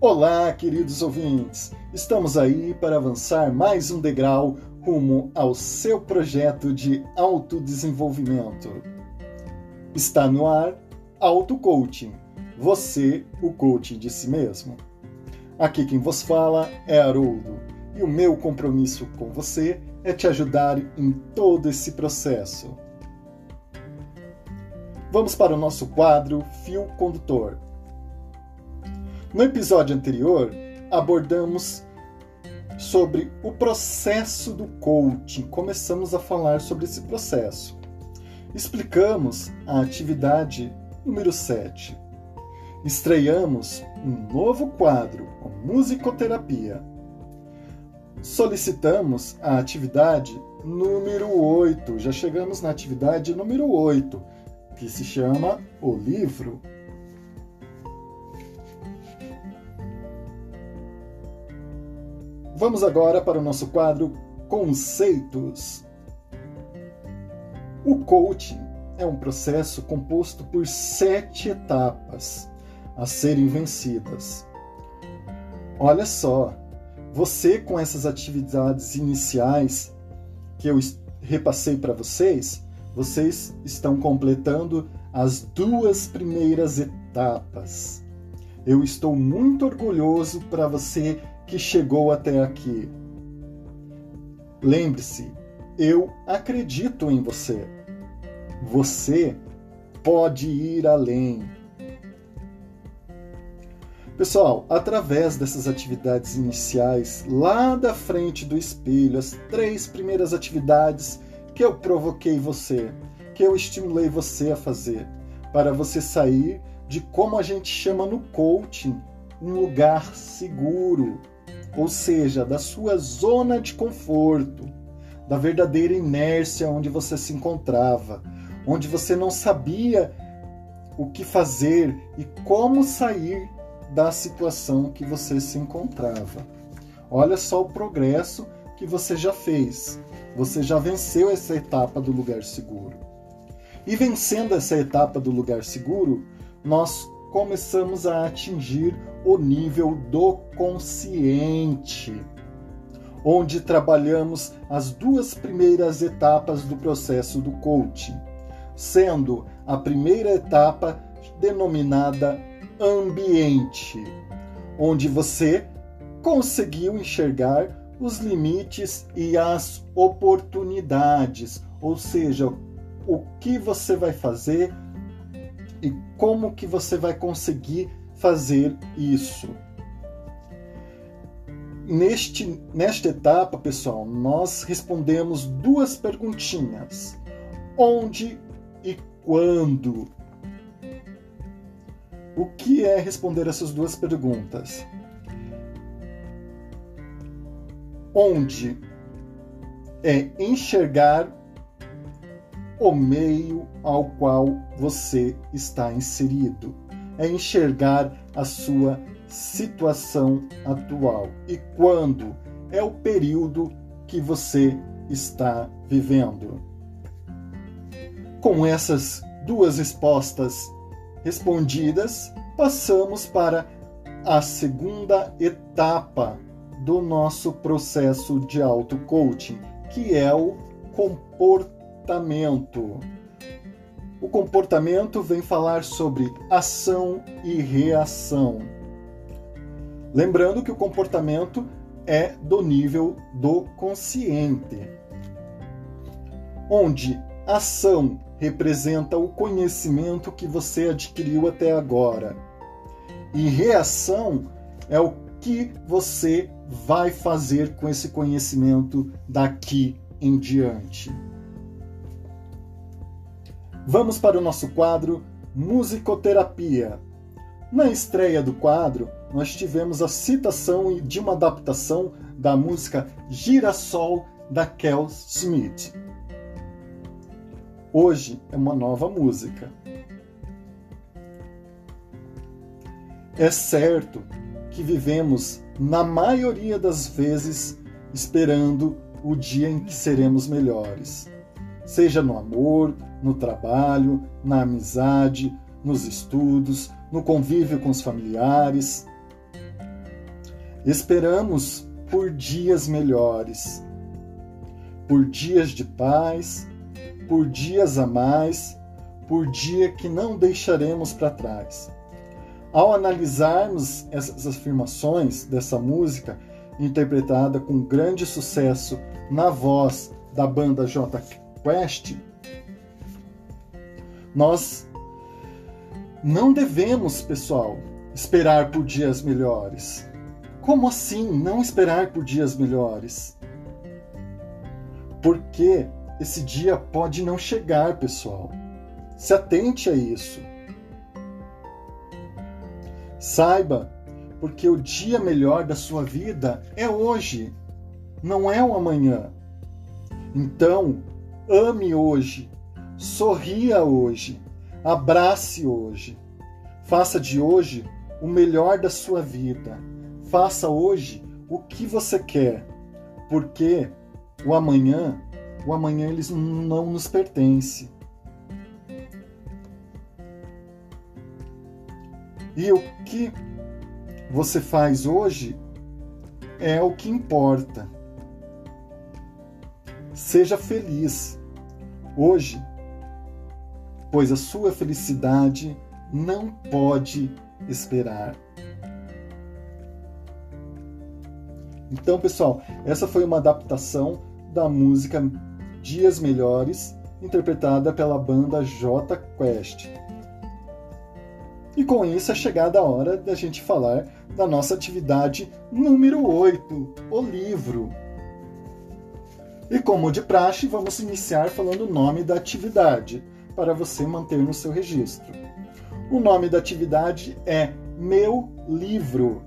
Olá, queridos ouvintes! Estamos aí para avançar mais um degrau rumo ao seu projeto de autodesenvolvimento. Está no ar Auto Coaching. Você, o coaching de si mesmo. Aqui quem vos fala é Haroldo e o meu compromisso com você é te ajudar em todo esse processo. Vamos para o nosso quadro Fio Condutor. No episódio anterior, abordamos sobre o processo do coaching. Começamos a falar sobre esse processo. Explicamos a atividade número 7. Estreamos um novo quadro, a musicoterapia. Solicitamos a atividade número 8. Já chegamos na atividade número 8, que se chama O Livro Vamos agora para o nosso quadro Conceitos. O coaching é um processo composto por sete etapas a serem vencidas. Olha só, você com essas atividades iniciais que eu repassei para vocês, vocês estão completando as duas primeiras etapas. Eu estou muito orgulhoso para você que chegou até aqui. Lembre-se, eu acredito em você. Você pode ir além. Pessoal, através dessas atividades iniciais, lá da frente do espelho, as três primeiras atividades que eu provoquei você, que eu estimulei você a fazer, para você sair de como a gente chama no coaching, um lugar seguro, ou seja, da sua zona de conforto, da verdadeira inércia onde você se encontrava, onde você não sabia o que fazer e como sair da situação que você se encontrava. Olha só o progresso que você já fez. Você já venceu essa etapa do lugar seguro. E vencendo essa etapa do lugar seguro, nós começamos a atingir o nível do consciente, onde trabalhamos as duas primeiras etapas do processo do coaching, sendo a primeira etapa denominada ambiente, onde você conseguiu enxergar os limites e as oportunidades, ou seja, o que você vai fazer e como que você vai conseguir fazer isso. Neste, nesta etapa, pessoal, nós respondemos duas perguntinhas: onde e quando? O que é responder essas duas perguntas? Onde é enxergar o meio ao qual você está inserido, é enxergar a sua situação atual e quando é o período que você está vivendo. Com essas duas respostas respondidas, passamos para a segunda etapa do nosso processo de auto-coaching, que é o comportamento comportamento. O comportamento vem falar sobre ação e reação. Lembrando que o comportamento é do nível do consciente, onde ação representa o conhecimento que você adquiriu até agora, e reação é o que você vai fazer com esse conhecimento daqui em diante. Vamos para o nosso quadro Musicoterapia. Na estreia do quadro, nós tivemos a citação de uma adaptação da música Girassol da Kel Smith. Hoje é uma nova música. É certo que vivemos, na maioria das vezes, esperando o dia em que seremos melhores seja no amor, no trabalho, na amizade, nos estudos, no convívio com os familiares. Esperamos por dias melhores, por dias de paz, por dias a mais, por dia que não deixaremos para trás. Ao analisarmos essas afirmações dessa música, interpretada com grande sucesso na voz da banda J Quest, nós não devemos, pessoal, esperar por dias melhores. Como assim não esperar por dias melhores? Porque esse dia pode não chegar, pessoal. Se atente a isso. Saiba, porque o dia melhor da sua vida é hoje, não é o amanhã. Então, ame hoje, sorria hoje, abrace hoje. Faça de hoje o melhor da sua vida. Faça hoje o que você quer, porque o amanhã, o amanhã eles não nos pertence. E o que você faz hoje é o que importa. Seja feliz hoje, pois a sua felicidade não pode esperar. Então, pessoal, essa foi uma adaptação da música Dias Melhores, interpretada pela banda J Quest. E com isso é chegada a hora da gente falar da nossa atividade número 8, o livro. E como de praxe, vamos iniciar falando o nome da atividade, para você manter no seu registro. O nome da atividade é Meu Livro.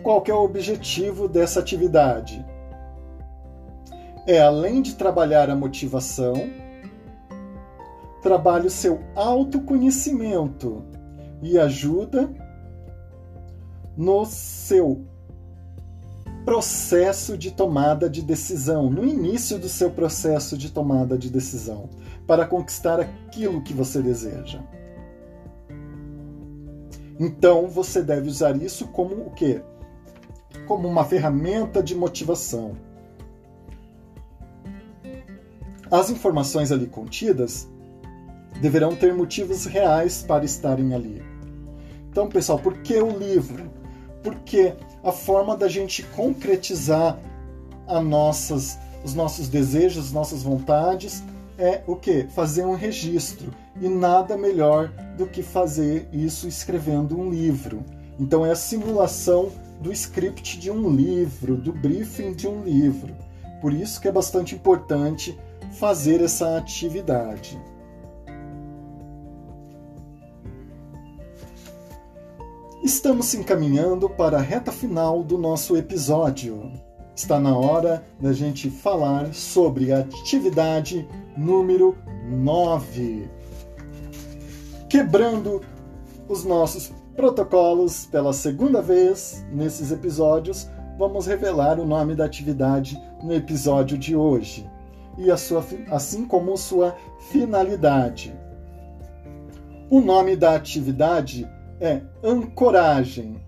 Qual é o objetivo dessa atividade? É além de trabalhar a motivação, trabalha o seu autoconhecimento e ajuda no seu processo de tomada de decisão, no início do seu processo de tomada de decisão, para conquistar aquilo que você deseja. Então você deve usar isso como o quê? Como uma ferramenta de motivação. As informações ali contidas deverão ter motivos reais para estarem ali. Então, pessoal, por que o livro? Porque a forma da gente concretizar a nossas, os nossos desejos, as nossas vontades é o que? Fazer um registro. E nada melhor do que fazer isso escrevendo um livro. Então é a simulação do script de um livro, do briefing de um livro. Por isso que é bastante importante fazer essa atividade. Estamos se encaminhando para a reta final do nosso episódio. Está na hora da gente falar sobre a atividade número 9. Quebrando os nossos protocolos pela segunda vez nesses episódios, vamos revelar o nome da atividade no episódio de hoje e a sua, assim como sua finalidade. O nome da atividade é ancoragem.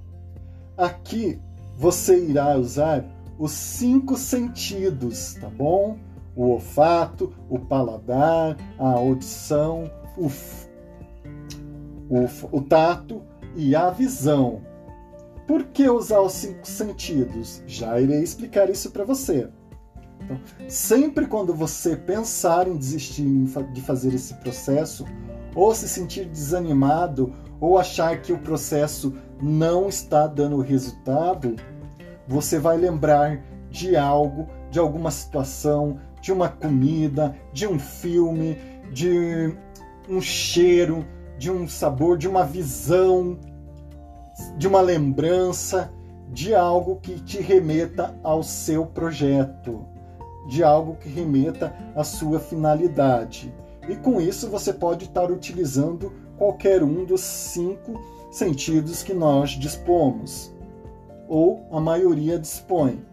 Aqui você irá usar os cinco sentidos, tá bom? O olfato, o paladar, a audição, o, o, o tato e a visão. Por que usar os cinco sentidos? Já irei explicar isso para você. Então, sempre quando você pensar em desistir de fazer esse processo, ou se sentir desanimado ou achar que o processo não está dando resultado, você vai lembrar de algo, de alguma situação, de uma comida, de um filme, de um cheiro, de um sabor, de uma visão, de uma lembrança, de algo que te remeta ao seu projeto, de algo que remeta à sua finalidade. E com isso você pode estar utilizando qualquer um dos cinco sentidos que nós dispomos, ou a maioria dispõe.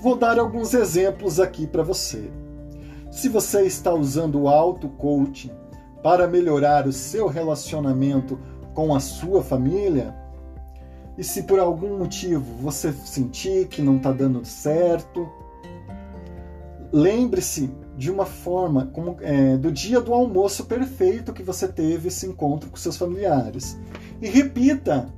Vou dar alguns exemplos aqui para você. Se você está usando o auto-coaching para melhorar o seu relacionamento com a sua família? E se por algum motivo você sentir que não está dando certo, lembre-se de uma forma como é, do dia do almoço perfeito que você teve esse encontro com seus familiares e repita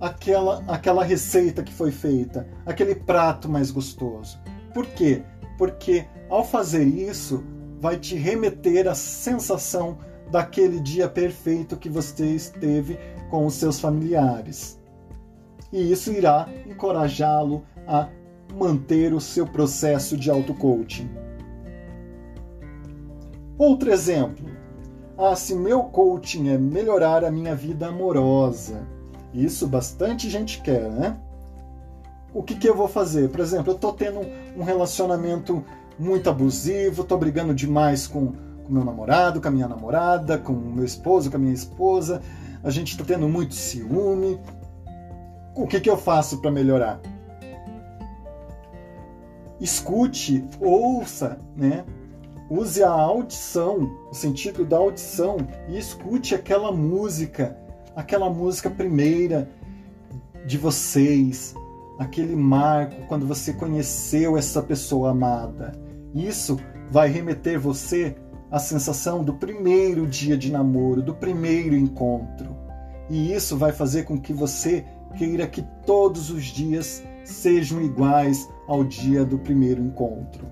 aquela aquela receita que foi feita, aquele prato mais gostoso. Por quê? Porque ao fazer isso vai te remeter à sensação daquele dia perfeito que você esteve com os seus familiares. E isso irá encorajá-lo a manter o seu processo de auto-coaching. Outro exemplo. Ah, se meu coaching é melhorar a minha vida amorosa. Isso bastante gente quer, né? O que, que eu vou fazer? Por exemplo, eu estou tendo um relacionamento muito abusivo, estou brigando demais com o meu namorado, com a minha namorada, com meu esposo, com a minha esposa, a gente está tendo muito ciúme. O que, que eu faço para melhorar? Escute, ouça, né? Use a audição, o sentido da audição, e escute aquela música, aquela música primeira de vocês, aquele marco quando você conheceu essa pessoa amada. Isso vai remeter você à sensação do primeiro dia de namoro, do primeiro encontro. E isso vai fazer com que você queira que todos os dias sejam iguais ao dia do primeiro encontro.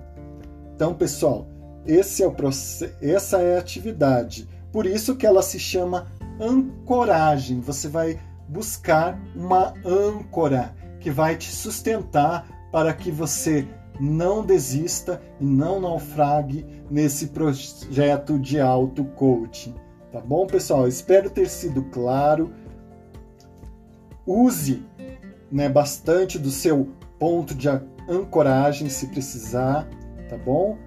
Então, pessoal, é essa é a atividade. Por isso que ela se chama ancoragem. Você vai buscar uma âncora que vai te sustentar para que você não desista e não naufrague nesse projeto de auto-coaching. Tá bom, pessoal? Espero ter sido claro. Use né, bastante do seu ponto de ancoragem se precisar, tá bom?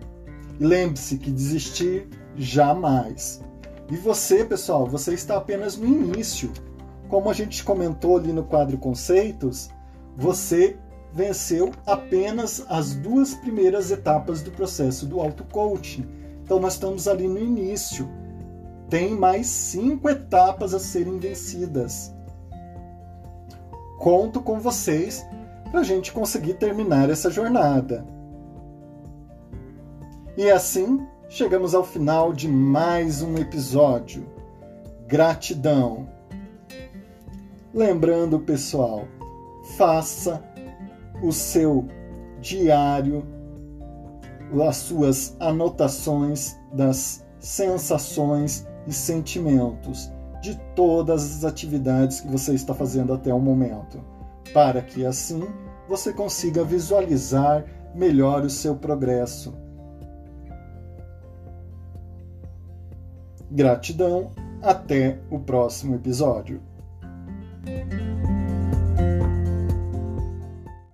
E lembre-se que desistir jamais. E você, pessoal, você está apenas no início. Como a gente comentou ali no quadro Conceitos, você venceu apenas as duas primeiras etapas do processo do auto-coaching. Então nós estamos ali no início. Tem mais cinco etapas a serem vencidas. Conto com vocês para a gente conseguir terminar essa jornada. E assim chegamos ao final de mais um episódio. Gratidão. Lembrando, pessoal, faça o seu diário, as suas anotações das sensações e sentimentos de todas as atividades que você está fazendo até o momento, para que assim você consiga visualizar melhor o seu progresso. Gratidão, até o próximo episódio.